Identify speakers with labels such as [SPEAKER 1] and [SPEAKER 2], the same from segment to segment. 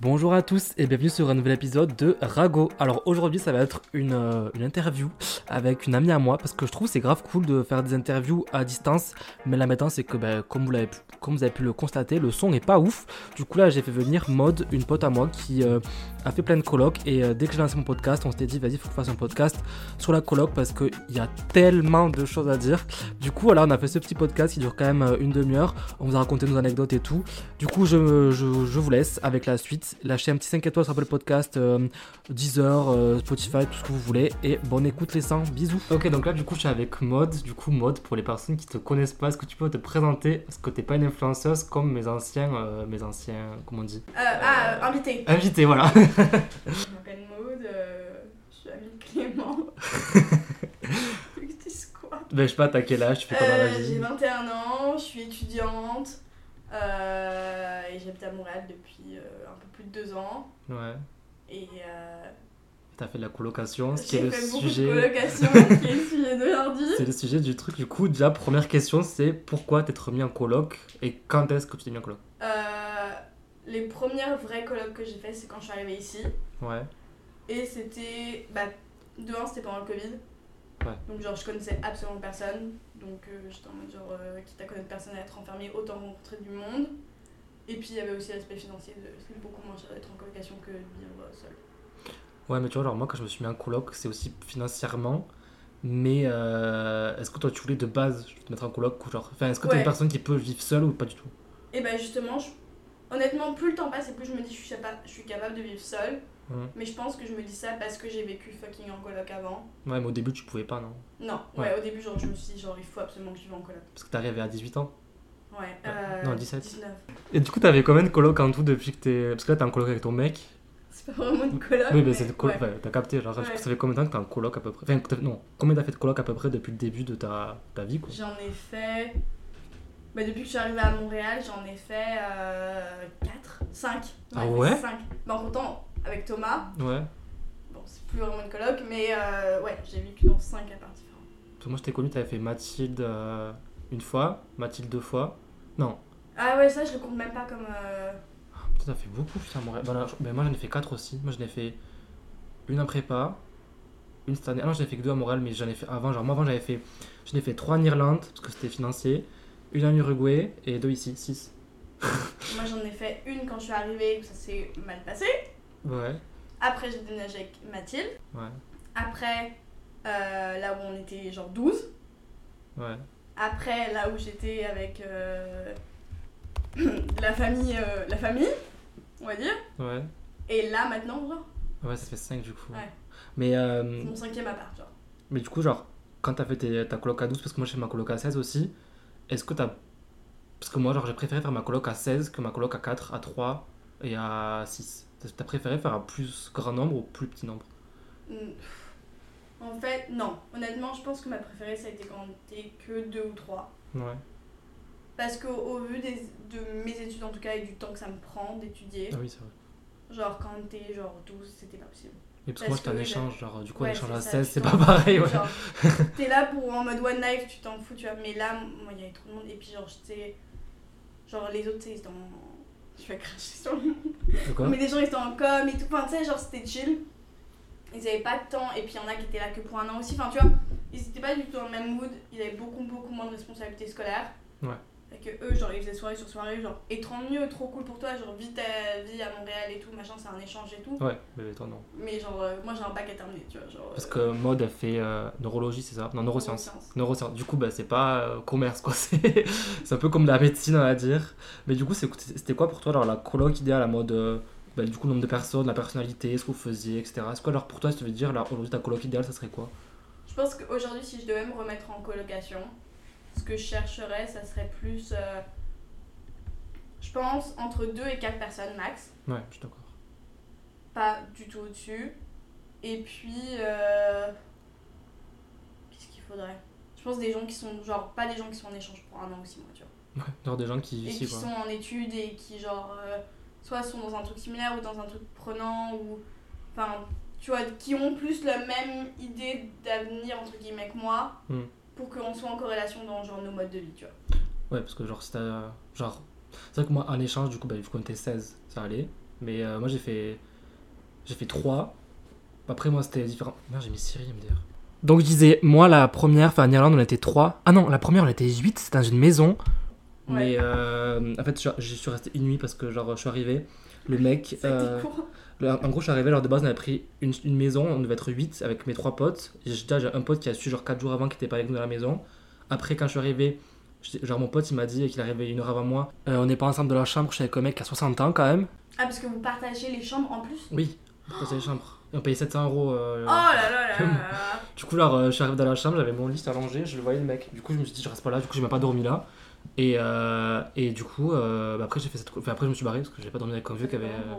[SPEAKER 1] Bonjour à tous et bienvenue sur un nouvel épisode de Rago. Alors aujourd'hui ça va être une, euh, interview avec une amie à moi parce que je trouve c'est grave cool de faire des interviews à distance mais la maintenant c'est que ben, comme, vous avez pu le constater le son n'est pas ouf. Du coup là j'ai fait venir Maude, une pote à moi qui euh, a fait plein de colocs et euh, dès que j'ai lancé mon podcast on s'était dit vas-y faut que je fasse un podcast sur la coloc parce qu'il y a tellement de choses à dire. Du coup voilà on a fait ce petit podcast qui dure quand même une demi-heure. On vous a raconté nos anecdotes et tout. Du coup, je vous laisse avec la suite. Lâchez un petit 5 étoiles sur Apple Podcast, euh, Deezer, euh, Spotify, tout ce que vous voulez. Et bonne écoute les 100. Bisous. Ok, donc là, du coup, je suis avec Maude. Du coup, Maude, pour les personnes qui te connaissent pas, est-ce que tu peux te présenter? Parce que t'es pas une influenceuse comme mes anciens, euh, mes anciens, comment on dit?
[SPEAKER 2] Euh, ah, invité.
[SPEAKER 1] Invités, voilà.
[SPEAKER 2] Je m'appelle Maud, euh, je suis amie de Clément.
[SPEAKER 1] Ben, je sais pas, t'as quel âge, tu fais quoi dans la
[SPEAKER 2] Euh, J'ai
[SPEAKER 1] vie
[SPEAKER 2] 21 ans, je suis étudiante euh, j'habite à Montréal depuis euh, un peu plus de deux ans.
[SPEAKER 1] Ouais.
[SPEAKER 2] Et euh,
[SPEAKER 1] T'as fait de la colocation, ce qui est le
[SPEAKER 2] fait beaucoup de
[SPEAKER 1] sujet.
[SPEAKER 2] colocations, qui est le sujet d'aujourd'hui.
[SPEAKER 1] C'est le sujet du truc. Du coup, déjà, première question, c'est pourquoi t'être mis en coloc et quand est-ce que tu t'es mis en coloc?
[SPEAKER 2] Euh, les premières vraies colocs que j'ai fait, c'est quand je suis arrivée ici.
[SPEAKER 1] Ouais.
[SPEAKER 2] Et c'était. Bah, de un, c'était pendant le Covid.
[SPEAKER 1] Ouais.
[SPEAKER 2] Donc, genre, je connaissais absolument personne. Donc, euh, j'étais en mode, genre, euh, quitte à connaître personne et à être enfermée, autant rencontrer du monde. Et puis, il y avait aussi l'aspect financier. de C'est beaucoup moins cher d'être en colocation que de vivre seul.
[SPEAKER 1] Ouais, mais tu vois, genre moi, quand je me suis mis en coloc, c'est aussi financièrement. Mais euh, est-ce que toi, tu voulais de base te mettre en coloc ou genre, enfin, est-ce que t'es
[SPEAKER 2] Ouais.
[SPEAKER 1] une personne qui peut vivre seule ou pas du tout?
[SPEAKER 2] Et bah, justement, je- honnêtement, plus le temps passe et plus je me dis, je suis, je suis capable de vivre seule.
[SPEAKER 1] Mhm.
[SPEAKER 2] Mais je pense que je me dis ça parce que j'ai vécu fucking en coloc avant.
[SPEAKER 1] Ouais, mais au début, tu pouvais pas, non?
[SPEAKER 2] Non, ouais, au début, genre, je me suis dit, genre, il faut absolument que je vive en coloc.
[SPEAKER 1] Parce que t'es arrivé à 18 ans?
[SPEAKER 2] Ouais,
[SPEAKER 1] Ouais.
[SPEAKER 2] euh,
[SPEAKER 1] Non, 17.
[SPEAKER 2] 19.
[SPEAKER 1] Et du coup, t'avais combien de colocs en tout depuis que t'es. Parce que là, t'es en coloc avec ton mec.
[SPEAKER 2] C'est pas vraiment une coloc.
[SPEAKER 1] oui, mais
[SPEAKER 2] mais
[SPEAKER 1] c'est coloc.
[SPEAKER 2] ouais.
[SPEAKER 1] t'as capté. Genre,
[SPEAKER 2] Ouais.
[SPEAKER 1] ça fait combien de temps que t'es en coloc à peu près? Enfin, non, combien t'as fait de coloc à peu près depuis le début de ta, ta vie, quoi?
[SPEAKER 2] J'en ai fait. Bah, depuis que je suis arrivée à Montréal, j'en ai fait 4, 5.
[SPEAKER 1] Ah ouais?
[SPEAKER 2] 5. Bah, en comptant avec Thomas,
[SPEAKER 1] Ouais.
[SPEAKER 2] bon, c'est plus vraiment une coloc, mais euh, ouais, j'ai vécu dans 5 apparts différents.
[SPEAKER 1] Parce que moi, je t'ai connu, t'avais fait Mathilde euh, une fois, Mathilde deux fois. Non,
[SPEAKER 2] Ah ouais, ça je le compte même pas comme. euh,
[SPEAKER 1] Putain, ça fait beaucoup, putain, Montréal. Bah, là, je- ben, moi, j'en ai fait 4 aussi. Moi, j'en ai fait une en prépa, une cette année. Ah non, j'en ai fait que deux à Montréal, mais j'en ai fait avant. Genre, moi, avant, j'avais fait. J'en ai fait 3 en Irlande, parce que c'était financier, une en Uruguay et deux ici, 6.
[SPEAKER 2] Moi j'en ai fait une quand je suis arrivée, où ça s'est mal passé.
[SPEAKER 1] Ouais,
[SPEAKER 2] Après, j'ai déménagé avec Mathilde.
[SPEAKER 1] ouais,
[SPEAKER 2] Après, euh, là où on était genre 12.
[SPEAKER 1] ouais.
[SPEAKER 2] Après, là où j'étais avec euh, la famille, euh, la famille, on va dire.
[SPEAKER 1] Ouais,
[SPEAKER 2] Et là maintenant, genre,
[SPEAKER 1] ouais, ça fait 5 du coup.
[SPEAKER 2] Ouais.
[SPEAKER 1] Mais, euh,
[SPEAKER 2] c'est mon cinquième appart, genre.
[SPEAKER 1] mais du coup, genre, quand t'as fait tes- ta coloc à 12, parce que moi, j'ai fait ma coloc à 16 aussi, est-ce que t'as. Parce que moi, genre, j'ai préféré faire ma coloc à 16 que ma coloc à 4, à 3 et à 6. T'as préféré faire un plus grand nombre ou plus petit nombre?
[SPEAKER 2] Mm. En fait, non. Honnêtement, je pense que ma préférée, ça a été quand on était que deux ou trois.
[SPEAKER 1] Ouais.
[SPEAKER 2] Parce qu'au au vu des, de mes études, en tout cas, et du temps que ça me prend d'étudier,
[SPEAKER 1] Ah oui, c'est vrai.
[SPEAKER 2] genre quand t'es genre 12, c'était pas possible.
[SPEAKER 1] Et parce que moi j'étais en
[SPEAKER 2] que
[SPEAKER 1] échange, genre du coup
[SPEAKER 2] Ouais,
[SPEAKER 1] un échange à
[SPEAKER 2] ça,
[SPEAKER 1] 16
[SPEAKER 2] tu
[SPEAKER 1] c'est pas pareil, ouais.
[SPEAKER 2] genre, T'es là pour en mode one life, tu t'en fous, tu vois. Mais là, moi, il y avait trop de monde. Et puis, genre, j'étais. Genre, les autres, tu sais, ils étaient en. Je vais cracher sur le
[SPEAKER 1] De quoi?
[SPEAKER 2] Mais des gens ils étaient en com et tout, enfin tu sais, genre c'était chill. Ils avaient pas de temps et puis il y en a qui étaient là que pour un an aussi. Enfin tu vois, ils étaient pas du tout dans le même mood, ils avaient beaucoup beaucoup moins de responsabilités scolaires.
[SPEAKER 1] Ouais.
[SPEAKER 2] Et que eux, genre ils faisaient soirée sur soirée, genre et tant mieux, trop cool pour toi, genre vis ta vie à Montréal et tout, machin, c'est un échange et tout.
[SPEAKER 1] Ouais, mais toi non.
[SPEAKER 2] Mais genre, euh, moi j'ai un bac à terminer, tu vois. Genre,
[SPEAKER 1] Parce
[SPEAKER 2] euh,
[SPEAKER 1] que Mode a fait euh, neurologie, c'est ça? Non, neurosciences.
[SPEAKER 2] neurosciences.
[SPEAKER 1] Neurosciences. Du coup, bah, c'est pas euh, commerce quoi, c'est un peu comme la médecine on va dire. Mais du coup, c'était quoi pour toi genre, la coloc idéale à mode bah, du coup, le nombre de personnes, la personnalité, ce que vous faisiez, etc. Est-ce que alors pour toi, si tu veux dire, là, aujourd'hui ta coloc idéale, ça serait quoi?
[SPEAKER 2] Je pense qu'aujourd'hui, si je devais me remettre en colocation, ce que je chercherais, ça serait plus. euh, je pense entre 2 et 4 personnes max.
[SPEAKER 1] Ouais, je suis d'accord.
[SPEAKER 2] pas du tout au-dessus. Et puis, euh, qu'est-ce qu'il faudrait? Je pense des gens qui sont, genre, pas des gens qui sont en échange pour un an ou six mois, tu vois.
[SPEAKER 1] Ouais, genre des gens qui
[SPEAKER 2] Et
[SPEAKER 1] ici
[SPEAKER 2] qui
[SPEAKER 1] quoi.
[SPEAKER 2] sont en études et qui, genre, euh, soit sont dans un truc similaire ou dans un truc prenant, ou. Enfin, tu vois, qui ont plus la même idée d'avenir, entre guillemets, que moi,
[SPEAKER 1] Hmm.
[SPEAKER 2] pour qu'on soit en corrélation dans, genre, nos modes de vie, tu vois.
[SPEAKER 1] Ouais, parce que genre, c'était. Genre, c'est vrai que moi, en échange, du coup, bah, qu'on était 16, ça allait. Mais euh, moi, j'ai fait. J'ai fait 3. Après, moi, c'était différent. Merde, j'ai mis Siri MDR. Donc, je disais, moi, la première, enfin, en Irlande, on était 3. Ah non, la première, on était 8. C'était dans une maison. Mais euh, en fait, je suis resté une nuit parce que, genre, je suis arrivé. Le mec. Euh, le- en gros, je suis arrivé, alors de base, on avait pris une, une maison, on devait être 8 avec mes trois potes. J'ai un pote qui a su, genre, 4 jours avant, qui était pas avec nous dans la maison. Après, quand je suis arrivé, genre, mon pote, il m'a dit qu'il arrivait une heure avant moi. Euh, on n'est pas ensemble de la chambre, je suis avec un mec qui a 60 ans quand même.
[SPEAKER 2] Ah, parce que vous partagez les chambres en plus?
[SPEAKER 1] Oui, on passait les chambres. Et on payait 700 euros. euh,
[SPEAKER 2] Oh là là là là là.
[SPEAKER 1] Du coup, alors, euh, je suis arrivé dans la chambre, j'avais mon lit allongé, je le voyais le mec. Du coup, je me suis dit, je reste pas là, du coup, j'ai même pas dormi là. Et, euh, et du coup, euh, bah, après, j'ai fait cette... enfin, après, je me suis barré parce que j'ai pas dormi avec un vieux qui avait. Euh,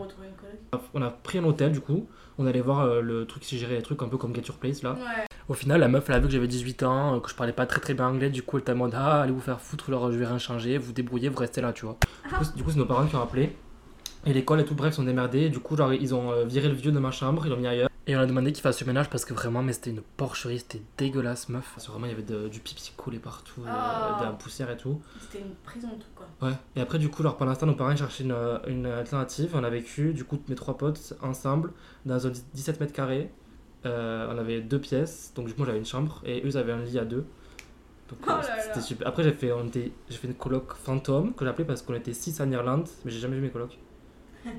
[SPEAKER 1] On a pris un hôtel, du coup. On allait voir euh, le truc qui gérait les trucs un peu comme Get Your Place là.
[SPEAKER 2] Ouais.
[SPEAKER 1] Au final, la meuf, elle a vu que j'avais 18 ans, que je parlais pas très très bien anglais, du coup, elle était en mode Ah, allez vous faire foutre, alors je vais rien changer, vous débrouillez, vous restez là, tu vois. Du coup, c'est- Du coup, c'est nos parents qui ont appelé. Et l'école et tout, bref, sont démerdés. Du coup, genre, ils ont viré le vieux de ma chambre, ils l'ont mis ailleurs. Et on a demandé qu'il fasse le ménage parce que vraiment, mais c'était une porcherie, c'était dégueulasse, meuf. C'est vraiment, il y avait de- du pipi qui coulait partout, euh,
[SPEAKER 2] Oh.
[SPEAKER 1] de la poussière et tout.
[SPEAKER 2] C'était une prison, truc quoi.
[SPEAKER 1] Ouais. Et après, du coup, alors, pendant l'instant, nos parents ils cherchaient une, euh, une alternative. On a vécu, du coup, mes trois potes ensemble, dans un 17 mètres carrés. Euh, on avait deux pièces, donc du coup, moi j'avais une chambre et eux ils avaient un lit à deux. Donc,
[SPEAKER 2] Oh
[SPEAKER 1] euh,
[SPEAKER 2] là là.
[SPEAKER 1] c'était super. Après, j'ai fait, on était- j'ai fait une coloc fantôme que j'appelais parce qu'on était 6 en Irlande, mais j'ai jamais vu mes colocs.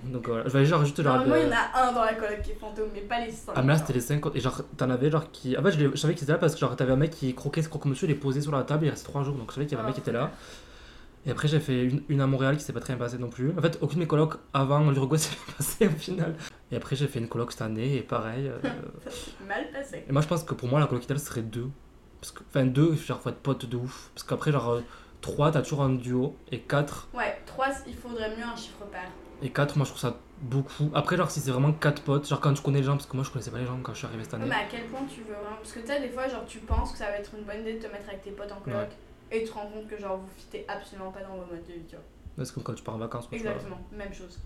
[SPEAKER 1] Donc voilà, je vais genre juste genre.
[SPEAKER 2] Normalement,
[SPEAKER 1] de-
[SPEAKER 2] il y en a un dans la coloc qui est fantôme, mais pas les 5.
[SPEAKER 1] Ah, mais là c'était les 50 et genre t'en avais genre qui. En fait, je, savais qu'ils étaient là parce que genre t'avais un mec qui croquait ce croque-monsieur, il est posé sur la table, il restait 3 jours donc je savais qu'il y avait un mec qui était là. Et après, j'ai fait une, une à Montréal qui s'est pas très bien passée non plus. En fait, aucune de mes colocs avant l'Uruguay s'est bien passée au final. Et après, j'ai fait une coloc cette année et pareil. euh,
[SPEAKER 2] Mal passé.
[SPEAKER 1] Et moi, je pense que pour moi, la coloc idéale serait deux. Parce que, enfin, deux, genre, faut être pote de ouf. Parce qu'après, genre, euh, trois, t'as toujours un duo. Et quatre,
[SPEAKER 2] Ouais, 3, il faudrait mieux un chiffre pair.
[SPEAKER 1] Et quatre, moi, je trouve ça beaucoup. Après, genre, si c'est vraiment quatre potes, genre, quand tu connais les gens, parce que moi, je connaissais pas les gens quand je suis arrivé cette année.
[SPEAKER 2] mais à quel point tu veux vraiment. Parce que tu sais, des fois, genre, tu penses que ça va être une bonne idée de te mettre avec tes potes en coloc. Et tu te rends compte que, genre, vous fitez absolument pas dans vos modes de vie, tu vois.
[SPEAKER 1] C'est comme quand tu pars en vacances. quoi, tu.
[SPEAKER 2] Exactement, même chose.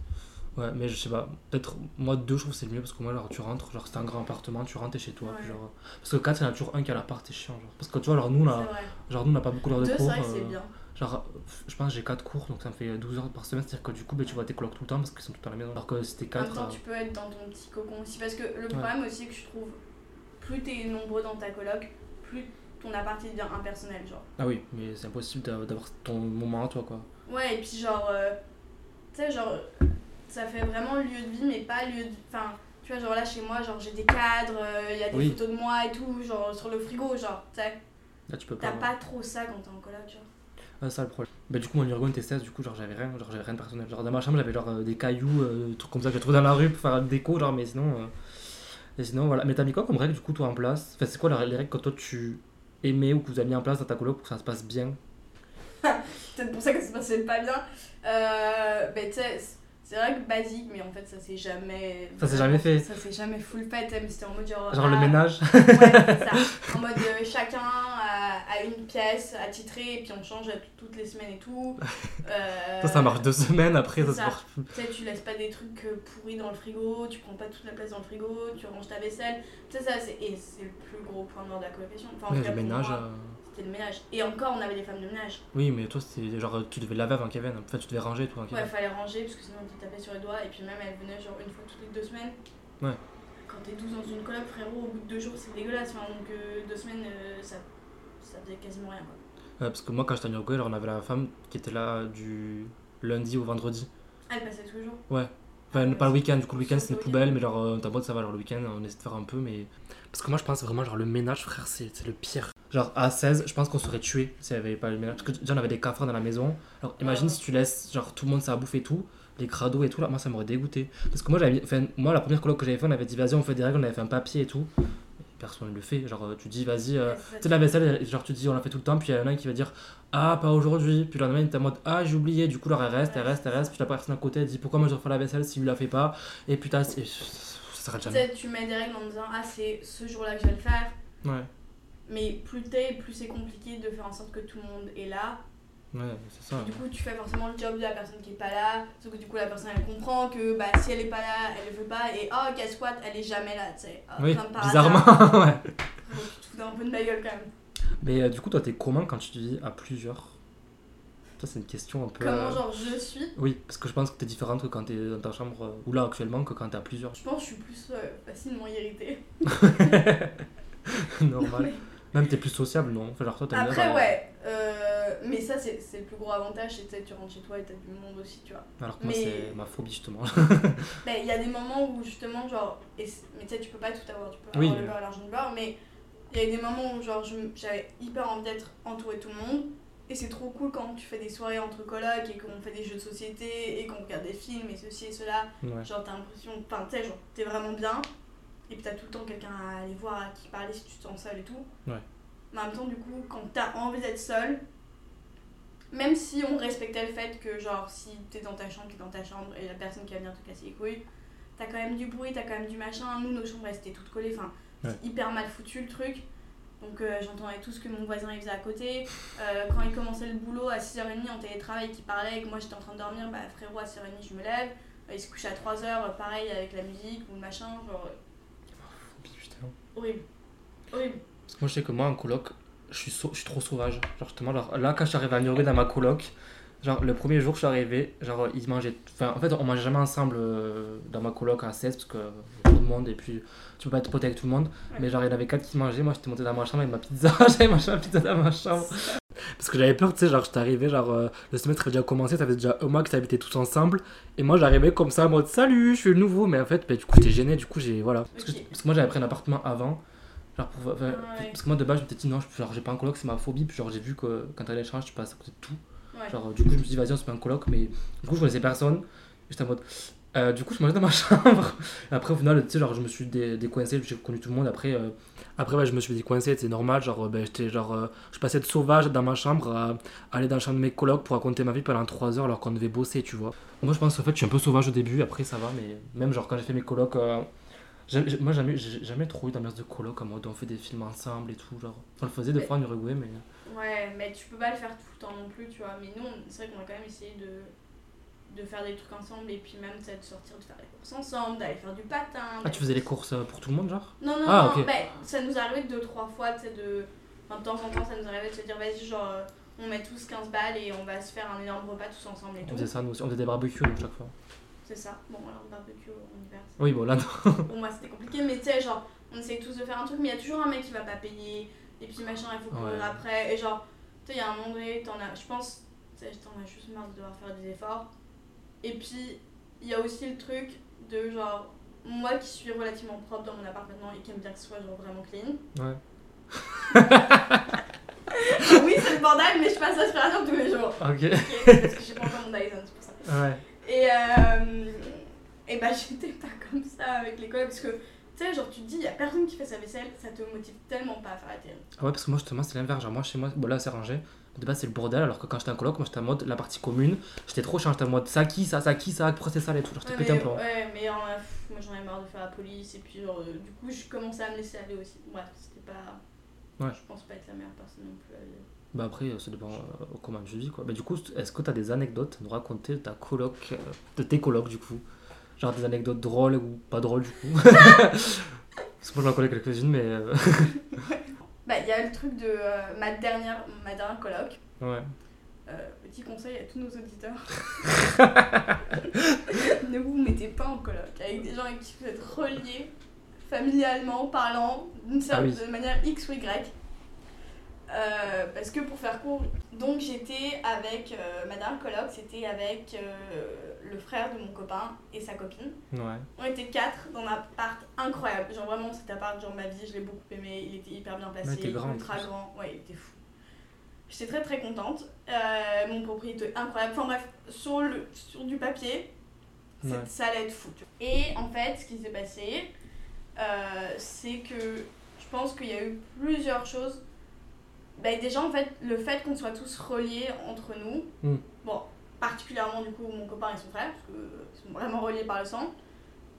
[SPEAKER 1] Ouais, mais je sais pas. Peut-être, moi, deux, je trouve que c'est le mieux parce que moi, genre, tu rentres, genre, c'est un grand appartement, tu rentres, t'es chez toi.
[SPEAKER 2] Ouais.
[SPEAKER 1] puis genre, parce que quatre, il y en a toujours un qui a l'appart, c'est chiant. Genre. Parce que tu vois, alors, nous,
[SPEAKER 2] C'est
[SPEAKER 1] là, genre, nous, on n'a pas beaucoup d'heures de
[SPEAKER 2] c'est
[SPEAKER 1] cours.
[SPEAKER 2] vrai que c'est
[SPEAKER 1] euh,
[SPEAKER 2] bien.
[SPEAKER 1] Genre, euh, je pense que j'ai 4 cours, donc ça me fait 12 heures par semaine, c'est-à-dire que du coup, ben, tu vois tes colocs tout le temps parce qu'ils sont tout à la maison. Alors que si t'es
[SPEAKER 2] En même
[SPEAKER 1] 4.
[SPEAKER 2] temps, tu peux être dans ton petit cocon aussi. Parce que le problème aussi que je trouve, plus t'es nombreux dans ta coloc, plus ton appart devient impersonnel, genre.
[SPEAKER 1] Ah oui, mais c'est impossible d'a- d'avoir ton moment à toi, quoi.
[SPEAKER 2] Ouais, et puis genre, euh, tu sais, genre, ça fait vraiment lieu de vie, mais pas lieu de. Enfin, tu vois, genre là chez moi, genre j'ai des cadres, euh, il y a des
[SPEAKER 1] Oui.
[SPEAKER 2] photos de moi et tout, genre sur le frigo, genre, tu sais,
[SPEAKER 1] Là, tu peux pas.
[SPEAKER 2] t'as pas trop ça quand t'es en coloc, genre.
[SPEAKER 1] Ah, ça le problème. Bah, du coup, mon Urgon 16, du coup, genre, j'avais rien, genre, j'avais rien de personnel. Genre, dans ma chambre, j'avais genre euh, des cailloux, euh, des trucs comme ça que j'ai trouvé dans la rue pour faire déco, genre, mais sinon. euh, Et sinon, voilà. Mais t'as mis quoi comme règle, du coup, toi, en place? Enfin, c'est quoi les règles que toi, tu aimais ou que vous avez mis en place dans ta coloc pour que ça se passe bien?
[SPEAKER 2] Peut-être pour ça que ça se passait pas bien. Euh, mais tu sais, c'est vrai que basique, mais en fait, ça s'est jamais.
[SPEAKER 1] Ça s'est jamais fait.
[SPEAKER 2] Ça s'est jamais full fait, mais c'était en mode genre.
[SPEAKER 1] Genre, le
[SPEAKER 2] ah,
[SPEAKER 1] ménage
[SPEAKER 2] Ouais, c'est ça. En mode euh, chacun a, a une pièce attitrée, et puis on change toutes les semaines et tout. Euh,
[SPEAKER 1] Ça, ça marche deux semaines, après, ça
[SPEAKER 2] c'est
[SPEAKER 1] se
[SPEAKER 2] ça.
[SPEAKER 1] marche plus.
[SPEAKER 2] Tu sais, tu laisses pas des trucs euh, pourris dans le frigo, tu prends pas toute la place dans le frigo, tu ranges ta vaisselle. Tu sais, ça, c'est, et c'est le plus gros point noir de la colocation. Enfin, en
[SPEAKER 1] Ouais, le ménage.
[SPEAKER 2] moi,
[SPEAKER 1] euh,
[SPEAKER 2] c'était le ménage. Et encore, on avait des femmes de ménage.
[SPEAKER 1] Oui, mais toi, c'était genre, tu devais laver avant Kevin. Enfin, tu devais ranger tout avant
[SPEAKER 2] Ouais,
[SPEAKER 1] Kevin.
[SPEAKER 2] fallait ranger parce que sinon on te tapait sur les doigts. Et puis même, elle venait genre une fois toutes les deux semaines.
[SPEAKER 1] Ouais.
[SPEAKER 2] Quand t'es 12 dans une coloc, frérot, au bout de deux jours, c'est dégueulasse. Enfin, donc euh, deux semaines, euh, ça, ça faisait quasiment rien. Quoi.
[SPEAKER 1] Ouais, parce que moi, quand j'étais en Uruguay, on avait la femme qui était là du lundi au vendredi.
[SPEAKER 2] Elle passait tous les jours.
[SPEAKER 1] Enfin, pas le week-end, du coup, le week-end
[SPEAKER 2] le
[SPEAKER 1] une poubelle, mais genre, t'as mode ça va, genre, le week-end, on essaie de faire un peu, mais. Parce que moi, je pense vraiment, genre, le ménage, frère, c'est c'est le pire. Genre, à 16, je pense qu'on serait tué s'il n'y avait pas le ménage. Parce que déjà, on avait des cafards dans la maison. Alors, imagine si tu laisses, genre, tout le monde, ça a bouffé tout, les crados et tout, là, moi, ça m'aurait dégoûté. Parce que moi, j'avais. Enfin, moi, la première coloc que j'avais fait, on avait dit, vas-y, on fait des règles, on avait fait un papier et tout. Personne ne le fait. Genre, tu dis, vas-y. euh, tu sais, la vaisselle, genre, tu dis, on l'a fait tout le temps, puis il y en a un qui va dire, ah, pas aujourd'hui. Puis le lendemain, il est en mode, ah, j'ai oublié. Du coup, alors, elle reste, elle reste, elle reste. Puis la personne à côté, elle dit, pourquoi moi je refais la vaisselle s'il lui la fait pas? Et putain, c'est- ça s'arrête
[SPEAKER 2] Tu
[SPEAKER 1] jamais.
[SPEAKER 2] tu mets des règles en disant Ah, c'est ce jour-là que je vais le faire.
[SPEAKER 1] Ouais,
[SPEAKER 2] Mais plus t'es, plus c'est compliqué de faire en sorte que tout le monde est là.
[SPEAKER 1] ouais, c'est ça.
[SPEAKER 2] Du coup, tu fais forcément le job de la personne qui est pas là. Sauf que du coup, la personne elle comprend que bah, si elle est pas là, elle le fait pas. Et oh, guess what, elle est jamais là, tu sais. Oh,
[SPEAKER 1] Oui, bizarrement, ouais.
[SPEAKER 2] Que tu te fous un peu de ma gueule quand même.
[SPEAKER 1] Mais euh, du coup, toi, t'es comment quand tu vis à plusieurs Ça, c'est une question un peu.
[SPEAKER 2] Comment
[SPEAKER 1] euh,
[SPEAKER 2] genre je suis?
[SPEAKER 1] Oui, parce que je pense que t'es différente que quand t'es dans ta chambre, euh, ou là actuellement, que quand t'es à plusieurs.
[SPEAKER 2] Je pense que je suis plus euh, facilement irritée.
[SPEAKER 1] Normal. Même t'es plus sociable, non? Enfin, genre toi,
[SPEAKER 2] Après, ouais. euh, mais ça, c'est le plus gros avantage, c'est que tu rentres chez toi et t'as du monde aussi, tu vois.
[SPEAKER 1] Alors que moi,
[SPEAKER 2] Mais-
[SPEAKER 1] c'est ma phobie, justement.
[SPEAKER 2] Ben, il y a des moments où justement, genre, et mais tu sais, tu peux pas tout avoir, tu peux
[SPEAKER 1] Oui,
[SPEAKER 2] avoir le
[SPEAKER 1] mais-
[SPEAKER 2] beurre l'argent du beurre, mais il y a des moments où, genre, j'avais hyper envie d'être entourée de tout le monde, et c'est trop cool quand tu fais des soirées entre colocs et qu'on fait des jeux de société et qu'on regarde des films et ceci et cela,
[SPEAKER 1] ouais.
[SPEAKER 2] genre, t'as l'impression, enfin, sais, genre, t'es vraiment bien, et puis t'as tout le temps quelqu'un à aller voir, à qui parler si tu te sens seul et tout.
[SPEAKER 1] Ouais.
[SPEAKER 2] Mais en même temps, du coup, quand t'as envie d'être seul, même si on respectait le fait que, genre, si t'es dans ta chambre, t'es dans ta chambre et la personne qui va venir te casser les couilles, t'as quand même du bruit, t'as quand même du machin. Nous, nos chambres, elles étaient toutes collées. Enfin,
[SPEAKER 1] Ouais.
[SPEAKER 2] c'est hyper mal foutu le truc. Donc, euh, j'entendais tout ce que mon voisin il faisait à côté. Euh, quand il commençait le boulot à 6h30 en télétravail, qui parlait et que moi j'étais en train de dormir, bah frérot, à 6h30, je me lève. Euh, il se couche à 3h, pareil avec la musique ou le machin. Genre,
[SPEAKER 1] putain.
[SPEAKER 2] horrible. Horrible.
[SPEAKER 1] Parce que moi, je sais que moi, en coloc, je suis, sau- je suis trop sauvage. Genre, justement, là, quand je suis arrivé à Nuremberg dans ma coloc, genre, le premier jour, je suis arrivé, genre, ils mangeaient. Enfin, en fait, on mangeait jamais ensemble dans ma coloc à 16 parce que monde et puis tu peux pas être pote avec tout le monde.
[SPEAKER 2] Ouais.
[SPEAKER 1] Mais genre, il y en avait 4 qui mangeaient. Moi, j'étais monté dans ma chambre avec ma pizza. J'avais mangé ma pizza dans ma chambre. Parce que j'avais peur, tu sais, genre, j'étais arrivé, genre, euh, le semestre avait déjà commencé, ça faisait déjà un mois que habité tous ensemble. Et moi, j'arrivais comme ça, en mode salut, je suis le nouveau. Mais en fait, bah, du coup, j'étais gêné, du coup, j'ai. Voilà. Parce, que,
[SPEAKER 2] Ok.
[SPEAKER 1] parce que moi, j'avais pris un appartement avant. Genre, pour, enfin,
[SPEAKER 2] Ah ouais.
[SPEAKER 1] Parce que moi, de base, je m'étais dit non, je, genre, j'ai pas un coloc, c'est ma phobie. Puis, genre, j'ai vu que quand t'as l'échange, tu passes à côté de tout.
[SPEAKER 2] Ouais.
[SPEAKER 1] Genre, du coup, je me suis dit, vas-y, on se met un coloc. Mais du coup, je connaissais personne. J'étais en mode. Euh, du coup, je mangeais dans ma chambre. Après, au final, tu sais, genre, je me suis dé- décoincé, j'ai connu tout le monde. Après, euh, après ouais, je me suis décoincé, c'est normal. Genre, euh, ben, j'étais genre. euh, je passais de sauvage dans ma chambre à aller dans la chambre de mes colocs pour raconter ma vie pendant 3 heures alors qu'on devait bosser, tu vois. Moi, je pense, en fait, je suis un peu sauvage au début. Après, ça va, mais même, genre, quand j'ai fait mes colocs. moi, jamais, j'ai jamais trop eu d'ambiance de coloc en mode on fait des films ensemble et tout. Genre, on le faisait des
[SPEAKER 2] Mais-
[SPEAKER 1] fois en Uruguay, mais.
[SPEAKER 2] Ouais, mais tu peux pas le faire tout le temps non plus, tu vois. Mais nous, c'est vrai qu'on a quand même essayé de, de faire des trucs ensemble et puis même de sortir, de faire des courses ensemble, d'aller faire du patin.
[SPEAKER 1] Ah, tu faisais les courses euh, pour tout le monde, genre?
[SPEAKER 2] Non, non,
[SPEAKER 1] Ah,
[SPEAKER 2] non,
[SPEAKER 1] ok.
[SPEAKER 2] bah, ça nous arrivé deux, trois fois, tu sais, de. enfin, de temps en temps, ça nous arrivait de se dire, vas-y, genre, euh, on met tous 15 balles et on va se faire un énorme repas tous ensemble et
[SPEAKER 1] On
[SPEAKER 2] tout.
[SPEAKER 1] faisait ça, nous aussi. On faisait des barbecues, nous, chaque fois.
[SPEAKER 2] C'est ça. Bon, alors, barbecue en hiver. c'est-
[SPEAKER 1] Oui, bon, là, non.
[SPEAKER 2] Pour moi, c'était compliqué, mais tu sais, genre, on essaye tous de faire un truc, mais il y a toujours un mec qui va pas payer, et puis machin, il faut courir
[SPEAKER 1] Ouais.
[SPEAKER 2] après, et genre, tu sais, il y a un moment donné, t'en as, je pense, tu sais, t'en as juste marre de devoir faire des efforts. Et puis, il y a aussi le truc de genre, moi qui suis relativement propre dans mon appart maintenant et qui aime bien que ce soit genre vraiment clean.
[SPEAKER 1] Ouais.
[SPEAKER 2] oui, c'est le bordel, mais je passe l'aspirateur tous les jours.
[SPEAKER 1] Ok.
[SPEAKER 2] Parce que j'ai pas encore mon Dyson, c'est pour ça.
[SPEAKER 1] Ouais.
[SPEAKER 2] Et, euh, et bah j'étais pas comme ça avec les collègues parce que tu sais, genre tu te dis, y a personne qui fait sa vaisselle, ça te motive tellement pas à faire la télé.
[SPEAKER 1] Ah ouais, parce que moi, justement, c'est l'inverse. Genre, moi, chez moi, bon, là, c'est rangé. De base, c'est le bordel, alors que quand j'étais en coloc, moi, j'étais en mode la partie commune. J'étais trop chiant, j'étais en mode ça qui, ça, ça qui, ça, c'est sale et tout. J'étais
[SPEAKER 2] Ouais,
[SPEAKER 1] pété
[SPEAKER 2] mais,
[SPEAKER 1] un hein.
[SPEAKER 2] ouais, mais euh, moi j'en ai marre de faire la police et puis genre, euh, du coup je commençais à me laisser aller aussi. Bref, c'était pas.
[SPEAKER 1] Ouais.
[SPEAKER 2] Je pense pas être la meilleure personne non plus à aller.
[SPEAKER 1] Bah, après, euh, ça dépend euh, comment je vis, quoi. Bah, du coup, est-ce que t'as des anecdotes à nous raconter de ta coloc, euh, de tes colocs, du coup? Genre des anecdotes drôles ou pas drôles, du coup? Parce que moi, j'en connais quelques-unes, mais.
[SPEAKER 2] Bah, il y a le truc de euh, ma dernière, ma dernière coloc.
[SPEAKER 1] ouais.
[SPEAKER 2] Euh, petit conseil à tous nos auditeurs. ne vous mettez pas en coloc avec des gens avec qui vous êtes reliés, familialement parlant, d'une
[SPEAKER 1] Ah oui.
[SPEAKER 2] certaine manière X ou Y. Euh, parce que pour faire court, donc j'étais avec euh, ma dernière coloc, c'était avec le frère de mon copain et sa copine.
[SPEAKER 1] Ouais.
[SPEAKER 2] On était quatre dans un appart incroyable. Genre vraiment cet appart, genre ma vie, je l'ai beaucoup aimé. Il était hyper bien placé,
[SPEAKER 1] il était
[SPEAKER 2] ultra grand. Ouais, il était fou. J'étais très très contente. Euh, mon propriétaire incroyable. Enfin bref, sur, le, sur du papier,
[SPEAKER 1] Ouais.
[SPEAKER 2] ça allait être fou. Et en fait, ce qui s'est passé, euh, c'est que je pense qu'il y a eu plusieurs choses. Bah, déjà, en fait, le fait qu'on soit tous reliés entre nous,
[SPEAKER 1] Mm.
[SPEAKER 2] bon, particulièrement du coup mon copain et son frère, parce qu'ils sont vraiment reliés par le sang,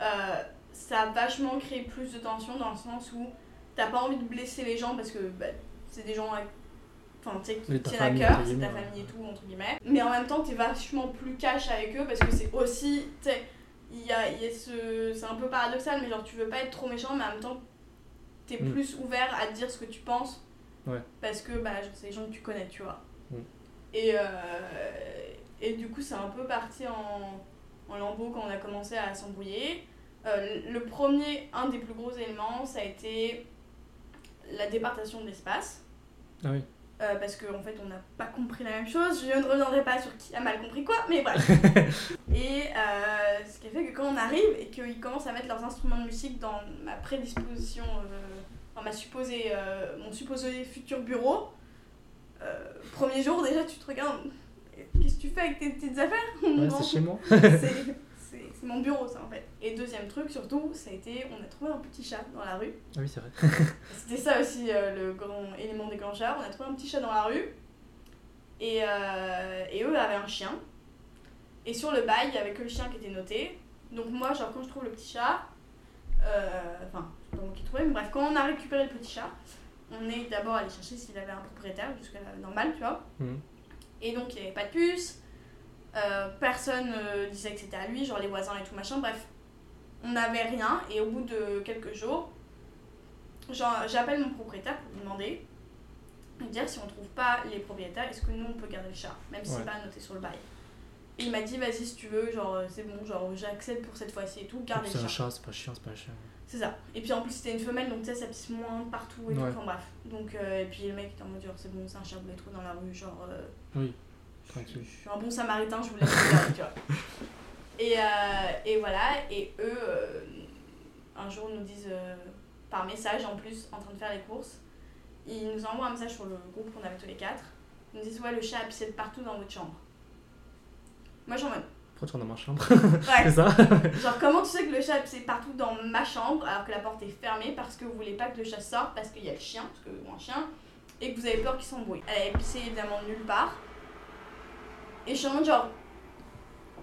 [SPEAKER 2] euh, ça a vachement créé plus de tension dans le sens où t'as pas envie de blesser les gens parce que bah, c'est des gens enfin, qui tiennent à cœur, c'est ta famille et tout, entre guillemets. Mais en même temps, t'es vachement plus cash avec eux parce que c'est aussi, tu sais, il y a, y a ce. C'est un peu paradoxal, mais genre tu veux pas être trop méchant, mais en même temps, t'es
[SPEAKER 1] Mm.
[SPEAKER 2] plus ouvert à dire ce que tu penses.
[SPEAKER 1] Ouais.
[SPEAKER 2] Parce que bah, c'est les gens que tu connais, tu vois.
[SPEAKER 1] Mm.
[SPEAKER 2] Et, euh, et du coup, c'est un peu parti en, en lambeaux quand on a commencé à s'embrouiller. Euh, le premier, un des plus gros éléments, ça a été la départation de l'espace.
[SPEAKER 1] Ah oui.
[SPEAKER 2] Euh, parce qu'en en fait, on n'a pas compris la même chose. Je ne reviendrai pas sur qui a mal compris quoi, mais bref. et euh, ce qui fait que quand on arrive et qu'ils commencent à mettre leurs instruments de musique dans ma prédisposition, dans ma supposée, mon supposé futur bureau, premier jour déjà, tu te regardes. Qu'est-ce que tu fais avec tes petites affaires
[SPEAKER 1] Ouais, c'est chez moi.
[SPEAKER 2] c'est mon bureau ça en fait. Et deuxième truc surtout, ça a été, on a trouvé un petit chat dans la rue.
[SPEAKER 1] Ah oui, c'est vrai.
[SPEAKER 2] C'était ça aussi euh, le grand élément déclencheur. On a trouvé un petit chat dans la rue. Et, euh, et eux avaient un chien. Et sur le bail, il n'y avait que le chien qui était noté. Donc moi, genre quand je trouve le petit chat, euh, enfin, c'est pas moi qui trouvais, mais bref, quand on a récupéré le petit chat, on est d'abord allé chercher s'il avait un propriétaire, jusqu'à normal, tu vois.
[SPEAKER 1] Mhm.
[SPEAKER 2] Et donc il n'y avait pas de puce. Euh, personne euh, disait que c'était à lui, genre les voisins et tout machin. Bref, on n'avait rien. Et au bout de quelques jours, j'appelle mon propriétaire pour lui demander, lui dire si on trouve pas les propriétaires, est-ce que nous on peut garder le chat, même si
[SPEAKER 1] Ouais.
[SPEAKER 2] c'est pas noté sur le bail. Et il m'a dit, vas-y si tu veux, genre euh, c'est bon, genre j'accepte pour cette fois-ci et tout, gardez
[SPEAKER 1] C'est
[SPEAKER 2] le
[SPEAKER 1] un
[SPEAKER 2] chat.
[SPEAKER 1] chat, c'est pas chiant, c'est pas chien.
[SPEAKER 2] C'est ça. Et puis en plus c'était une femelle, donc tu sais, ça pisse moins partout et tout. Enfin bref. Donc, euh, et puis le mec était en mode, genre, c'est bon, c'est un chat, vous trouvé dans la rue, genre. euh,
[SPEAKER 1] Oui,
[SPEAKER 2] je
[SPEAKER 1] tranquille.
[SPEAKER 2] suis un bon samaritain, je vous laisse tu vois. Et, euh, et voilà, et eux, euh, un jour, nous disent euh, par message en plus, en train de faire les courses, ils nous envoient un message sur le groupe qu'on avait tous les quatre. Ils nous disent Ouais, le chat a pissé de partout dans votre chambre. Moi, j'en mode
[SPEAKER 1] Pourquoi tu rentres dans ma chambre
[SPEAKER 2] Ouais,
[SPEAKER 1] C'est ça
[SPEAKER 2] genre, comment tu sais que le chat pissé partout dans ma chambre alors que la porte est fermée parce que vous voulez pas que le chat sorte parce qu'il y a le chien, parce que ou un chien, et que vous avez peur qu'il s'embrouille. Elle avait pissé évidemment nulle part. Et je suis en mode genre.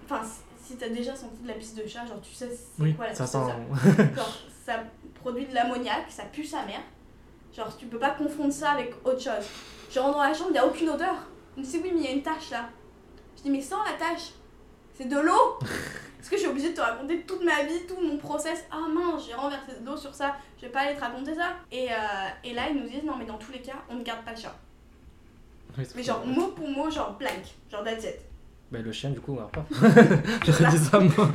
[SPEAKER 2] Enfin, si- t'as déjà senti de la pisse de chat, genre tu sais c'est
[SPEAKER 1] Oui,
[SPEAKER 2] quoi la
[SPEAKER 1] ça
[SPEAKER 2] pisse de
[SPEAKER 1] sent.
[SPEAKER 2] chat. Genre, ça produit de l'ammoniac, ça pue sa mère. Genre, tu peux pas confondre ça avec autre chose. Je rentre dans la chambre, il y a aucune odeur. Il me dit oui, mais il y a une tache là. Je dis mais sans la tache, c'est de l'eau. Est-ce que je suis obligée de te raconter toute ma vie, tout mon process Ah mince, j'ai renversé de l'eau sur ça, je vais pas aller te raconter ça. Et, euh, et là, ils nous disent non, mais dans tous les cas, on ne garde pas le chat.
[SPEAKER 1] Oui,
[SPEAKER 2] Mais genre mot pour mot, genre blank, genre that's it.
[SPEAKER 1] Bah, le chien, du coup, alors pas. J'aurais dit ça, moi.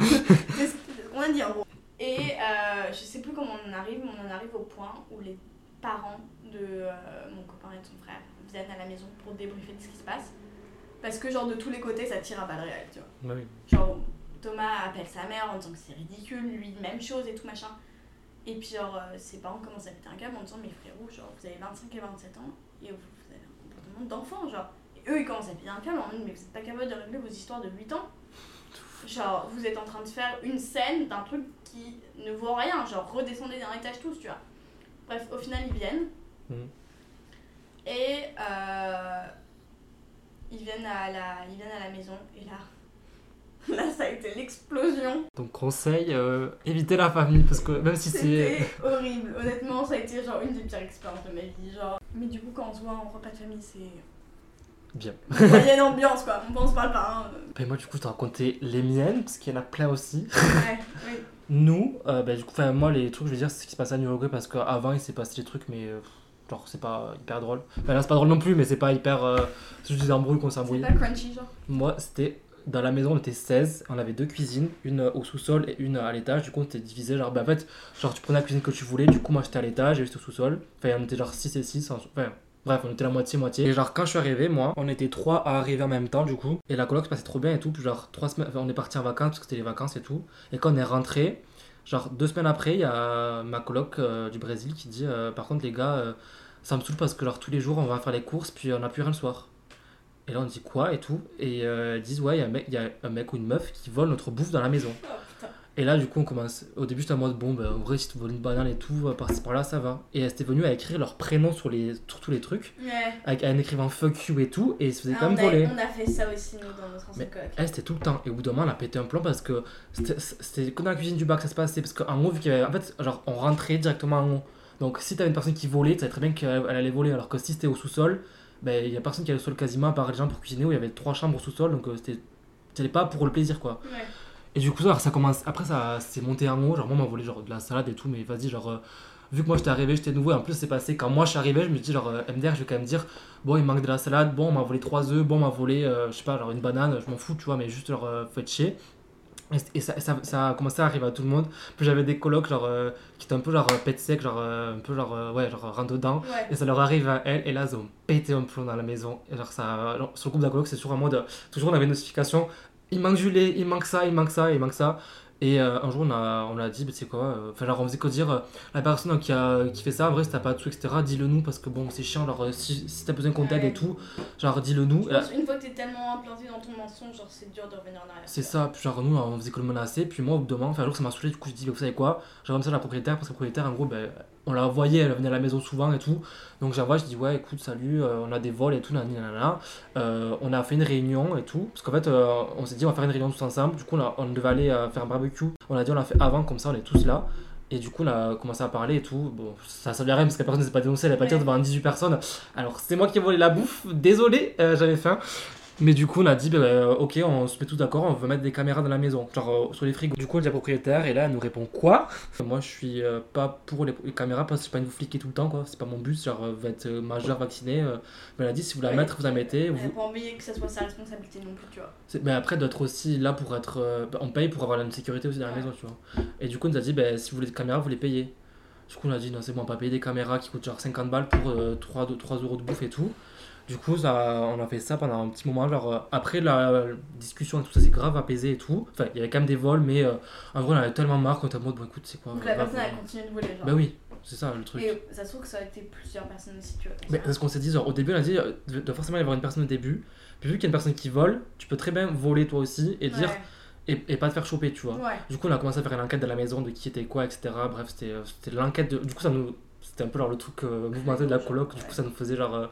[SPEAKER 2] C'est ce qu'on a dit en gros. Et euh, je sais plus comment on en arrive, mais on en arrive au point où les parents de euh, mon copain et de son frère viennent à la maison pour débriefer de ce qui se passe. Parce que genre de tous les côtés, ça tire à balles réelles, tu vois.
[SPEAKER 1] Bah oui.
[SPEAKER 2] Genre Thomas appelle sa mère en disant que c'est ridicule, lui même chose et tout machin. Et puis genre euh, ses parents commencent à péter un câble en disant mais frérot, genre vous avez 25 et 27 ans et vous, vous avez un comportement d'enfant genre. Et eux ils commencent à péter un câble en mode mais vous êtes pas capable de régler vos histoires de 8 ans. Genre vous êtes en train de faire une scène d'un truc qui ne vaut rien, genre redescendez d'un étage tous, tu vois. Bref, au final ils viennent.
[SPEAKER 1] Mhm.
[SPEAKER 2] Et euh, ils, viennent à la, ils viennent à la maison et là, là ça a été l'explosion.
[SPEAKER 1] Donc, conseil, euh, évitez la famille, parce que même si c'est.
[SPEAKER 2] C'était horrible. Honnêtement, ça a été genre une des pires expériences de ma vie. Genre. Mais du coup, quand on se voit en repas de famille, c'est.
[SPEAKER 1] Bien.
[SPEAKER 2] Moyenne ambiance quoi. On pense pas pas. Hein.
[SPEAKER 1] Bah, moi, du coup, je te raconter les miennes, parce qu'il y en a plein aussi.
[SPEAKER 2] Ouais, oui.
[SPEAKER 1] Nous, euh, bah, du coup, moi, les trucs, je veux dire, c'est ce qui se passait à New York, parce qu'avant, il s'est passé des trucs, mais. euh, genre, c'est pas hyper drôle. Enfin, là, c'est pas drôle non plus, mais c'est pas hyper. euh, c'est juste des embrouilles qu'on
[SPEAKER 2] C'est
[SPEAKER 1] s'embrouille.
[SPEAKER 2] pas crunchy, genre.
[SPEAKER 1] Moi, c'était dans la maison, on était 16, on avait deux cuisines, une au sous-sol et une à l'étage. Du coup, on était divisé. Genre, bah, en fait, genre, tu prenais la cuisine que tu voulais. Du coup, moi, j'étais à l'étage et j'étais au sous-sol. Enfin, on était genre 6 et 6. Enfin, bref, on était la moitié-moitié. Et genre, quand je suis arrivé, moi, on était trois à arriver en même temps, du coup. Et la coloc se passait trop bien et tout. Puis, genre, trois semaines, enfin, on est parti en vacances parce que c'était les vacances et tout. Et quand on est rentré, genre, deux semaines après, il y a ma coloc euh, du Brésil qui dit euh, Par contre, les gars, euh, ça me saoule parce que, genre, tous les jours, on va faire les courses, puis on n'a plus rien le soir. Et là, on dit quoi et tout. Et ils disent, ouais, il y a un mec ou une meuf qui vole notre bouffe dans la maison. Et là, du coup, on commence. Au début, j'étais en mode, bon, bah, en vrai, si tu voles une banane et tout, par-ci par-là, ça va. Et elle était venue à écrire leur prénom sur, les, sur tous les trucs,
[SPEAKER 2] Ouais.
[SPEAKER 1] avec, en écrivant fuck you et tout, et ils se faisaient
[SPEAKER 2] Ah,
[SPEAKER 1] quand
[SPEAKER 2] on,
[SPEAKER 1] même voler.
[SPEAKER 2] on a fait ça aussi, nous, dans notre ancienne coloc.
[SPEAKER 1] Elle, c'était tout le temps. Et au bout d'un moment, elle a pété un plomb parce que c'était que dans la cuisine du que ça se passait. Parce qu'en haut, vu qu'il y avait. En fait, genre, on rentrait directement en haut. Donc, si t'avais une personne qui volait, tu savais très bien qu'elle elle allait voler. Alors que si c'était au sous-sol, ben, il y a personne qui allait au sol quasiment, à part les gens pour cuisiner, où il y avait trois chambres au sous-sol. Donc, euh, c'était. C'était pas pour le plaisir, quoi.
[SPEAKER 2] Ouais.
[SPEAKER 1] Et du coup, alors, ça commence. Après, ça s'est monté en haut. Genre, moi, on m'a volé genre, de la salade et tout, mais vas-y, genre. euh, vu que moi j'étais arrivé, j'étais nouveau, et en plus c'est passé quand moi je suis arrivé, je me dis genre euh, MDR, je vais quand même dire bon, il manque de la salade, bon, on m'a volé 3 œufs, bon, on m'a volé, euh, je sais pas, genre une banane, je m'en fous, tu vois, mais juste leur euh, faites chier. Et, et ça, ça, ça a commencé à arriver à tout le monde. Puis j'avais des colocs genre, qui étaient un peu genre pète sec, genre un peu genre, ouais, genre rentre dedans.
[SPEAKER 2] Ouais.
[SPEAKER 1] Et ça leur arrive à elles, et là, ils ont pété un plomb dans la maison. Et genre, ça, genre, sur le groupe d'Acoloc, c'est toujours en mode. Toujours, on avait une notification il manque du lait, il manque ça, il manque ça, il manque ça. Et euh, un jour, on a, on a dit, bah, tu sais quoi, euh, enfin, genre, on faisait que dire, euh, la personne qui, a, qui fait ça, en vrai, si t'as pas de sous, etc., dis-le nous, parce que bon, c'est chiant, genre, euh, si, si t'as besoin qu'on t'aide
[SPEAKER 2] Ouais.
[SPEAKER 1] et tout, genre, dis-le nous.
[SPEAKER 2] Je pense une fois que t'es tellement implanté dans ton mensonge, genre c'est dur de revenir en arrière.
[SPEAKER 1] C'est ça, puis genre nous on faisait que le menacer, puis moi au bout d'un moment, enfin un jour ça m'a saoulé, du coup je dis vous savez quoi, j'envoie ça à la propriétaire, parce que la propriétaire en gros ben, on la voyait, elle venait à la maison souvent et tout, donc j'envoie, je dis ouais écoute salut, euh, on a des vols et tout, nanana. Euh, on a fait une réunion et tout, parce qu'en fait euh, on s'est dit on va faire une réunion tous ensemble, du coup on, a- on devait aller faire un barbecue, on a dit on l'a fait avant, comme ça on est tous là. Et du coup, on a commencé à parler et tout. Bon, ça servait à rien parce que la personne ne s'est pas dénoncée, elle a pas dire devant 18 personnes. Alors, c'est moi qui ai volé la bouffe, désolé, j'avais faim. Mais du coup, on a dit, bah, euh, ok, on se met tous d'accord, on veut mettre des caméras dans la maison, genre euh, sur les frigos. Du coup, on dit à la propriétaire, et là, elle nous répond quoi? Moi, je suis euh, pas pour les, les caméras parce que je pas une vous fliquer tout le temps, quoi. C'est pas mon but, genre, euh, vous êtes euh, majeur, vacciné. mais elle a dit, si vous la
[SPEAKER 2] Ouais,
[SPEAKER 1] mettez, vous la mettez.
[SPEAKER 2] Elle
[SPEAKER 1] Vous...
[SPEAKER 2] a pas envie que ça soit sa responsabilité non plus, tu vois.
[SPEAKER 1] Mais après, d'être aussi là pour être. bah, on paye pour avoir la sécurité aussi dans la
[SPEAKER 2] Ouais.
[SPEAKER 1] maison, tu vois. Et du coup, on nous a dit, bah, si vous voulez des caméras, vous les payez. Du coup, on a dit, non, c'est bon, on va pas payer des caméras qui coûtent genre 50 balles pour euh, 3, de- 3 euros de bouffe et tout. Du coup, ça, on a fait ça pendant un petit moment. Genre, euh, après la, discussion et tout ça, c'est grave apaisé et tout. Enfin, il y avait quand même des vols, mais euh, en vrai, on avait tellement marre qu'on était en mode, bon, écoute, c'est quoi
[SPEAKER 2] Donc la personne elle continue de voler, genre.
[SPEAKER 1] Bah oui, c'est ça le truc.
[SPEAKER 2] Et ça se trouve que ça aurait été plusieurs personnes aussi, tu vois.
[SPEAKER 1] Mais qu'on s'est dit, genre, au début, on a dit, euh, il doit forcément y avoir une personne au début. Puis vu qu'il y a une personne qui vole, tu peux très bien voler toi aussi et dire, et, et pas te faire choper, tu vois.
[SPEAKER 2] Ouais.
[SPEAKER 1] Du coup, on a commencé à faire une enquête de la maison de qui était quoi, etc. Bref, c'était c'était l'enquête de. Du coup, ça nous. C'était un peu genre le truc euh, mouvementé de la coloc. Du coup, ça nous faisait genre. euh,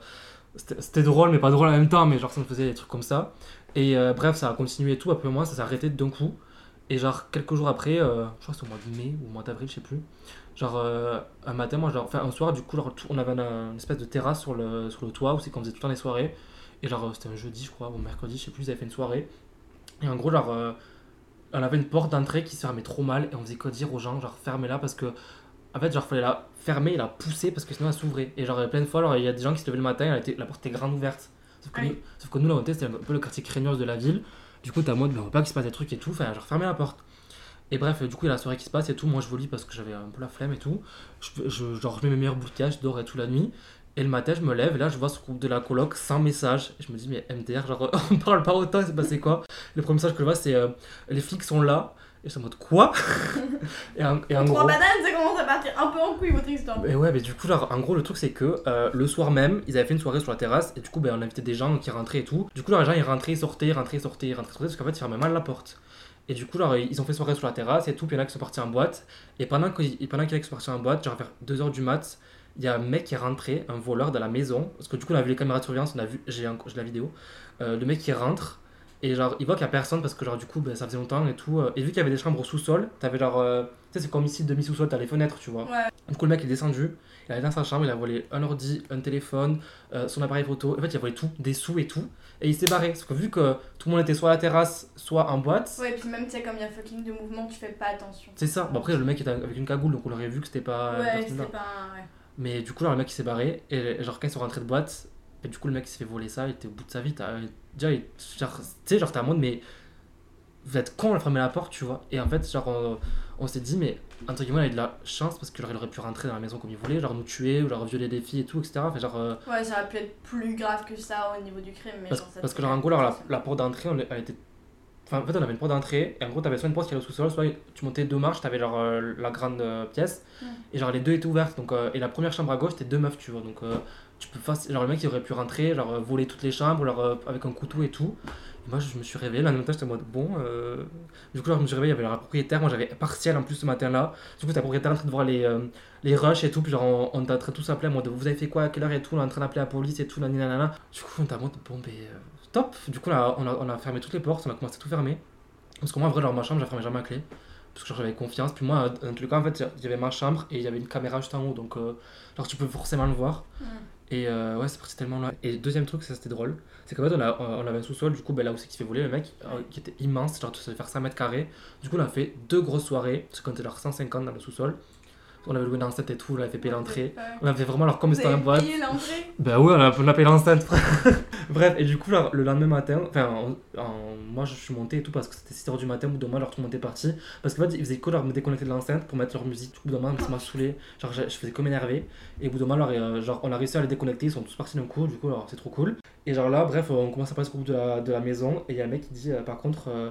[SPEAKER 1] C'était drôle, mais pas drôle en même temps, mais genre, ça nous faisait des trucs comme ça. Et euh, bref, ça a continué tout, un peu moins, ça s'est arrêté d'un coup. Et genre, quelques jours après, euh, je crois que c'était au mois de mai ou au mois d'avril, je sais plus. Genre, euh, un matin, moi, genre, enfin, un soir, du coup, tout- on avait un- une espèce de terrasse sur le, sur le toit où c'est qu'on faisait tout le temps les soirées. Et genre, c'était un jeudi, je crois, ou mercredi, je sais plus, ils avaient fait une soirée. Et en gros, genre, on avait une porte d'entrée qui se fermait trop mal et on faisait que dire aux gens, genre, fermez-la parce que, en fait, genre, fallait la fermer et la pousser parce que sinon elle s'ouvrait. Et genre, plein de fois, il y a des gens qui se levaient le matin, elle était, la porte était grande ouverte. Sauf que, nous, sauf que nous, là, on était, c'était un peu le quartier craignos de la ville. Du coup, t'as en mode, bah, on veut pas qu'il se passe des trucs et tout, enfin, genre, fermez la porte. Et bref, du coup, il y a la soirée qui se passe et tout. Moi, je volis parce que j'avais un peu la flemme et tout. Je, je, genre, je mets mes meilleurs bouquets, je dors et tout la nuit. Et le matin, je me lève et là, je vois ce groupe de la coloc sans message. Et je me dis, mais MDR, genre, on parle pas autant, c'est passé quoi? Le premier message que je vois, c'est euh, les flics sont là. Et suis en mode, quoi? Et en, et en
[SPEAKER 2] Trois
[SPEAKER 1] gros.
[SPEAKER 2] bananes, ça commence à partir un peu en couille votre histoire.
[SPEAKER 1] Et ouais, mais du coup, genre, en gros, le truc, c'est que euh, le soir même, ils avaient fait une soirée sur la terrasse, et du coup, ben, on invitait des gens qui rentraient et tout. Du coup, genre, les gens, ils rentraient, ils sortaient, rentraient, sortaient, rentraient, sortaient, parce qu'en fait, ils fermaient mal la porte. Et du coup, genre, ils ont fait soirée sur la terrasse et tout, puis il y en a qui sont partis en boîte. Et pendant qu'il qu'il y en a qui sont partis en boîte, genre vers 2h du mat, il y a un mec qui est rentré, un voleur dans la maison. Parce que du coup, on a vu les caméras de surveillance, on a vu, j'ai la vidéo. Euh, le mec qui rentre, et genre, il voit qu'il y a personne parce que, genre, du coup, ben, ça faisait longtemps et tout. euh, et vu qu'il y avait des chambres au sous-sol, t'avais genre, euh, tu sais, c'est comme ici, demi-sous-sol, t'as les fenêtres, tu vois.
[SPEAKER 2] Ouais.
[SPEAKER 1] Du coup, le mec est descendu, il allait dans sa chambre, il a volé un ordi, un téléphone, euh, son appareil photo. En fait, il a volé tout, des sous et tout. Et il s'est barré. Parce que vu que tout le monde était soit à la terrasse, soit en boîte,
[SPEAKER 2] Ouais, et puis même, tu sais, comme il y a fucking de mouvement, tu fais pas attention.
[SPEAKER 1] c'est ça. Bon, après, le mec était avec une cagoule, donc on aurait vu que c'était pas.
[SPEAKER 2] Ouais, c'était pas. Ouais.
[SPEAKER 1] Mais du coup, genre, le mec il s'est barré. Et genre, quand ils sont rentrés de boîte, et du coup, le mec il s'est fait voler ça, il était au bout de sa vie. t'as- Déjà, il- genre, tu sais, genre, t'es en mode, mais. Vous êtes con, on a fermé la porte, tu vois. Et en fait, genre, on, on s'est dit, mais entre guillemets, il a eu de la chance parce que genre, il aurait pu rentrer dans la maison comme il voulait, genre nous tuer, ou genre violer des filles et tout, etc. Enfin, genre, euh,
[SPEAKER 2] Ouais, ça aurait pu être plus grave que ça au niveau du crime. Mais
[SPEAKER 1] parce,
[SPEAKER 2] genre, ça
[SPEAKER 1] parce que genre, en gros, alors, la, la porte d'entrée, elle était. Enfin, en fait, on avait une porte d'entrée, et en gros, t'avais soit une porte qui allait au sous-sol, soit tu montais deux marches, t'avais genre euh, la grande euh, pièce, et genre les deux étaient ouvertes. Donc, et la première chambre à gauche, c'était deux meufs, tu vois. Donc, tu peux faci- genre le mec il aurait pu rentrer, genre voler toutes les chambres, euh, avec un couteau et tout. Et moi, je me suis réveillé, là, en même temps, j'étais en mode bon. euh, Du coup, genre, je me suis réveillé, il y avait la propriétaire, moi j'avais partiel en plus ce matin-là. Du coup, la propriétaire en train de voir les, euh, les rushs et tout, puis genre, on, de tous appeler en mode vous avez fait quoi, à quelle heure et tout, on est en train d'appeler la police et tout, nanana. Du coup, on en mode bon, ben, euh, top. Du coup, là, on a, on a fermé toutes les portes, on a commencé à tout fermer. Parce que moi, en vrai, genre, ma chambre, j'ai fermé jamais à clé. Parce que j'avais confiance. Puis moi, dans tous les cas, en fait, il y avait ma chambre et il y avait une caméra juste en haut. Donc, euh, genre, tu peux forcément le voir.
[SPEAKER 2] Mm.
[SPEAKER 1] Et euh, ouais, c'est parti tellement là. Et deuxième truc, ça c'était drôle, c'est qu'en fait, on, a- on avait un sous-sol, du coup, ben, là où c'est qui fait voler, le mec, euh, qui était immense, genre, ça devait faire 5 mètres carrés. Du coup, on a fait deux grosses soirées, parce qu'on était genre 150 dans le sous-sol. On avait loué une enceinte et tout, on avait fait payer l'entrée. On avait vraiment alors comme c'était
[SPEAKER 2] avez
[SPEAKER 1] boîte.
[SPEAKER 2] payé l'entrée?
[SPEAKER 1] Bah ouais, on a, on a payé l'enceinte. Bref, et du coup, genre, le lendemain matin, enfin, en- en- moi je suis monté et tout parce que c'était 6h du matin, au bout d'un moment, alors tout le monde était parti. Parce qu'en fait, ils faisaient que leur me déconnecter de l'enceinte pour mettre leur musique. Au bout d'un moment, ça m'a saoulé. Genre, je, je faisais comme énervé. Et au bout d'un moment, alors, euh, genre, on a réussi à les déconnecter, ils sont tous partis d'un coup, du coup, alors c'est trop cool. Et genre là, bref, on commence à passer au bout de la, de la maison. Et il y a un mec qui dit, euh, par contre, euh,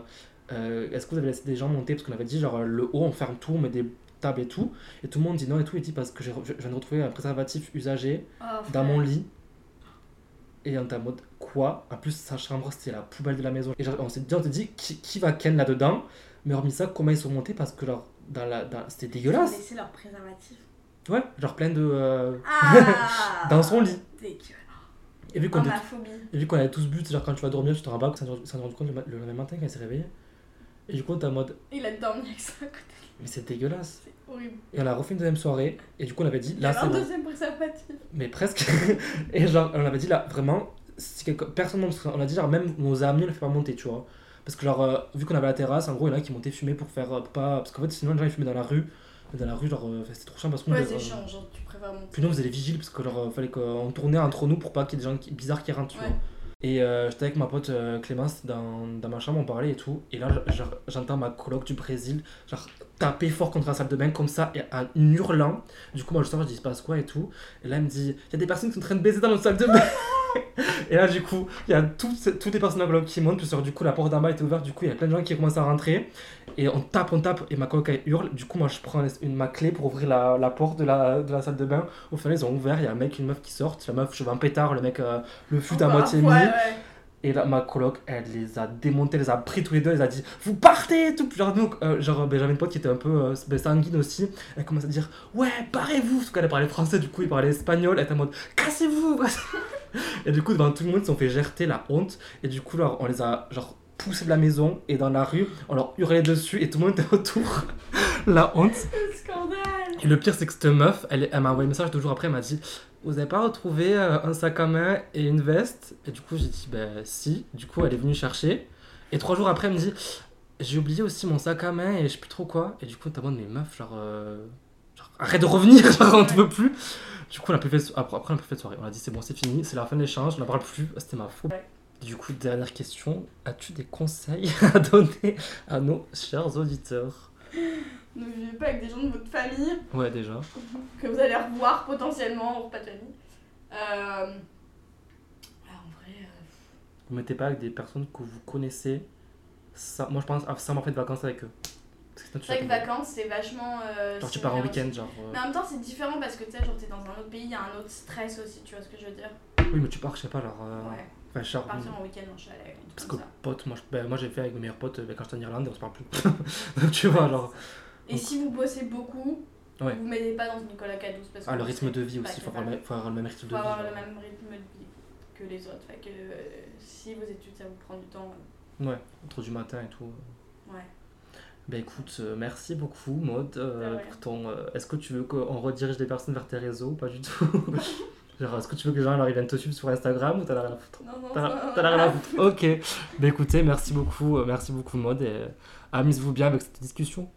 [SPEAKER 1] euh, est-ce que vous avez laissé des gens monter? Parce qu'on avait dit, genre, le haut, on ferme tout, on met des et tout. Et tout le monde dit non et tout. Il dit, parce que je je viens de retrouver un préservatif usagé
[SPEAKER 2] Oh,
[SPEAKER 1] dans mon lit. Et on en mode quoi? En plus, sa chambre c'était la poubelle de la maison. Et genre, on s'est dit, on s'est dit qui, qui va ken là-dedans? Mais hormis ça, comment ils sont montés? Parce que leur, dans la, dans- c'était
[SPEAKER 2] Ils ont
[SPEAKER 1] dégueulasse.
[SPEAKER 2] laissé leur préservatif.
[SPEAKER 1] Ouais, genre plein de. euh,
[SPEAKER 2] Ah
[SPEAKER 1] Dans son lit.
[SPEAKER 2] Dégueulasse.
[SPEAKER 1] Et vu qu'on vu qu'on avait tous bu, genre quand tu vas dormir, tu te rends pas compte, ça s'est rendu compte le, le lendemain matin quand il s'est réveillé. Et du coup, en mode,
[SPEAKER 2] Il a dormi avec ça à côté.
[SPEAKER 1] Mais c'est dégueulasse.
[SPEAKER 2] C'est horrible.
[SPEAKER 1] Et on a refait une deuxième soirée. Et du coup, on avait dit, là c'est
[SPEAKER 2] un
[SPEAKER 1] bon.
[SPEAKER 2] deuxième préservatif.
[SPEAKER 1] Mais presque. et genre, on avait dit là, vraiment, si quelque... personne ne On a dit, genre, même nos amis, on ne fait pas monter, tu vois. Parce que, genre, euh, vu qu'on avait la terrasse, en gros, il y en a qui montaient fumer pour faire. euh, pour pas... Parce qu'en fait, sinon, les gens ils fumaient dans la rue. Mais dans la rue, genre, euh, c'était trop chiant parce que nous,
[SPEAKER 2] Ouais,
[SPEAKER 1] euh,
[SPEAKER 2] c'est chiant, genre tu préfères monter.
[SPEAKER 1] Puis nous, on faisait les vigiles parce que, genre, euh, fallait qu'on tournait entre nous pour pas qu'il y ait des gens qui- bizarres qui rentrent, tu
[SPEAKER 2] Ouais.
[SPEAKER 1] vois. Et euh, j'étais avec ma pote euh, Clémence dans, dans ma chambre, on parlait et tout. Et là, genre, j'entends ma coloc du Brésil, genre, taper fort contre la salle de bain comme ça, et en hurlant. Du coup, moi, je sors, je dis, il se passe quoi et tout. Et là, elle me dit, il y a des personnes qui sont en train de baiser dans notre salle de bain. et là, du coup, il y a toutes, toutes les personnes en qui montent. Puis, genre, du coup, la porte d'en bas était ouverte. Du coup, il y a plein de gens qui commencent à rentrer. Et on tape, on tape, et ma coloc, elle hurle. Du coup, moi, je prends une, ma clé pour ouvrir la, la porte de la, de la salle de bain. Au final, ils ont ouvert. Il y a un mec, une meuf qui sort. La meuf, je veux un pétard. Le mec, euh, le fut à
[SPEAKER 2] Encore,
[SPEAKER 1] moitié
[SPEAKER 2] ouais,
[SPEAKER 1] mis.
[SPEAKER 2] ouais.
[SPEAKER 1] Et là, ma coloc, elle les a démontés, les a pris tous les deux, elle les a dit Vous partez tout. Genre, nous, euh, genre ben, j'avais une pote qui était un peu euh, ben, sanguine aussi. Elle commence à dire Ouais, barrez-vous Parce qu'elle parlait français, du coup, il parlait espagnol. Elle était en mode cassez-vous Et du coup, devant tout le monde, ils se sont fait gerter la honte. Et du coup, alors, on les a genre poussés de la maison et dans la rue, on leur hurlait dessus et tout le monde était autour. la honte.
[SPEAKER 2] Scandale.
[SPEAKER 1] Et le pire, c'est que cette meuf, elle, elle m'a envoyé un message deux jours après, elle m'a dit Vous avez pas retrouvé euh, un sac à main et une veste? Et du coup, j'ai dit Ben si. Du coup, elle est venue chercher. Et trois jours après, elle me dit J'ai oublié aussi mon sac à main et je sais plus trop quoi. Et du coup, t'as de mes meufs, genre, euh, genre, Arrête de revenir, genre, on te veut plus. Du coup, on a plus fait, so- après, on a plus fait de soirée. On a dit C'est bon, c'est fini, c'est la fin de l'échange, on n'en parle plus. C'était ma faute. Du coup, dernière question As-tu des conseils à donner à nos chers auditeurs?
[SPEAKER 2] Ne vivez pas avec des gens de votre famille
[SPEAKER 1] Ouais, déjà.
[SPEAKER 2] que vous allez revoir potentiellement au repas de famille. Euh... ah, en vrai, euh,
[SPEAKER 1] Vous mettez pas avec des personnes que vous connaissez. Ça, moi, je pense à ça m'en fait de vacances avec eux.
[SPEAKER 2] C'est vrai que vacances, c'est vachement. euh,
[SPEAKER 1] Genre, tu pars en week-end, genre. euh,
[SPEAKER 2] Mais en même temps, c'est différent parce que tu sais, genre, t'es dans un autre pays, il y a un autre stress aussi, tu vois ce que je veux dire
[SPEAKER 1] Oui, mais tu pars, je sais pas, genre. euh,
[SPEAKER 2] Ouais.
[SPEAKER 1] Enfin, genre.
[SPEAKER 2] Partir en week-end en chalet,
[SPEAKER 1] Parce que
[SPEAKER 2] comme ça.
[SPEAKER 1] pote, moi, je- ben, moi j'ai fait avec mes meilleurs potes euh, ben, quand j'étais en Irlande et on se parle plus. Donc, tu vois, genre.
[SPEAKER 2] Et si vous bossez beaucoup,
[SPEAKER 1] Ouais.
[SPEAKER 2] vous mettez pas dans une coloc à 12 parce que
[SPEAKER 1] Ah, le rythme de vie aussi, faut avoir,
[SPEAKER 2] capable.
[SPEAKER 1] le, faut avoir le même rythme de
[SPEAKER 2] faut
[SPEAKER 1] vie.
[SPEAKER 2] avoir le même rythme de vie que les autres. Fait que euh, si vos études ça vous prend du temps,
[SPEAKER 1] Ouais, entre du matin et tout.
[SPEAKER 2] euh, ouais.
[SPEAKER 1] Ben écoute, euh, merci beaucoup, Maud. euh,
[SPEAKER 2] De rien.
[SPEAKER 1] pour ton, euh, est-ce que tu veux qu'on redirige des personnes vers tes réseaux pas du tout? Genre, est-ce que tu veux que les gens alors, ils viennent te suivre sur Instagram ou t'en as rien à foutre?
[SPEAKER 2] Non, non,
[SPEAKER 1] T'as t'as rien à foutre. Ok. Bah écoutez, merci beaucoup, euh, merci beaucoup Maud et euh, amusez-vous bien avec cette discussion.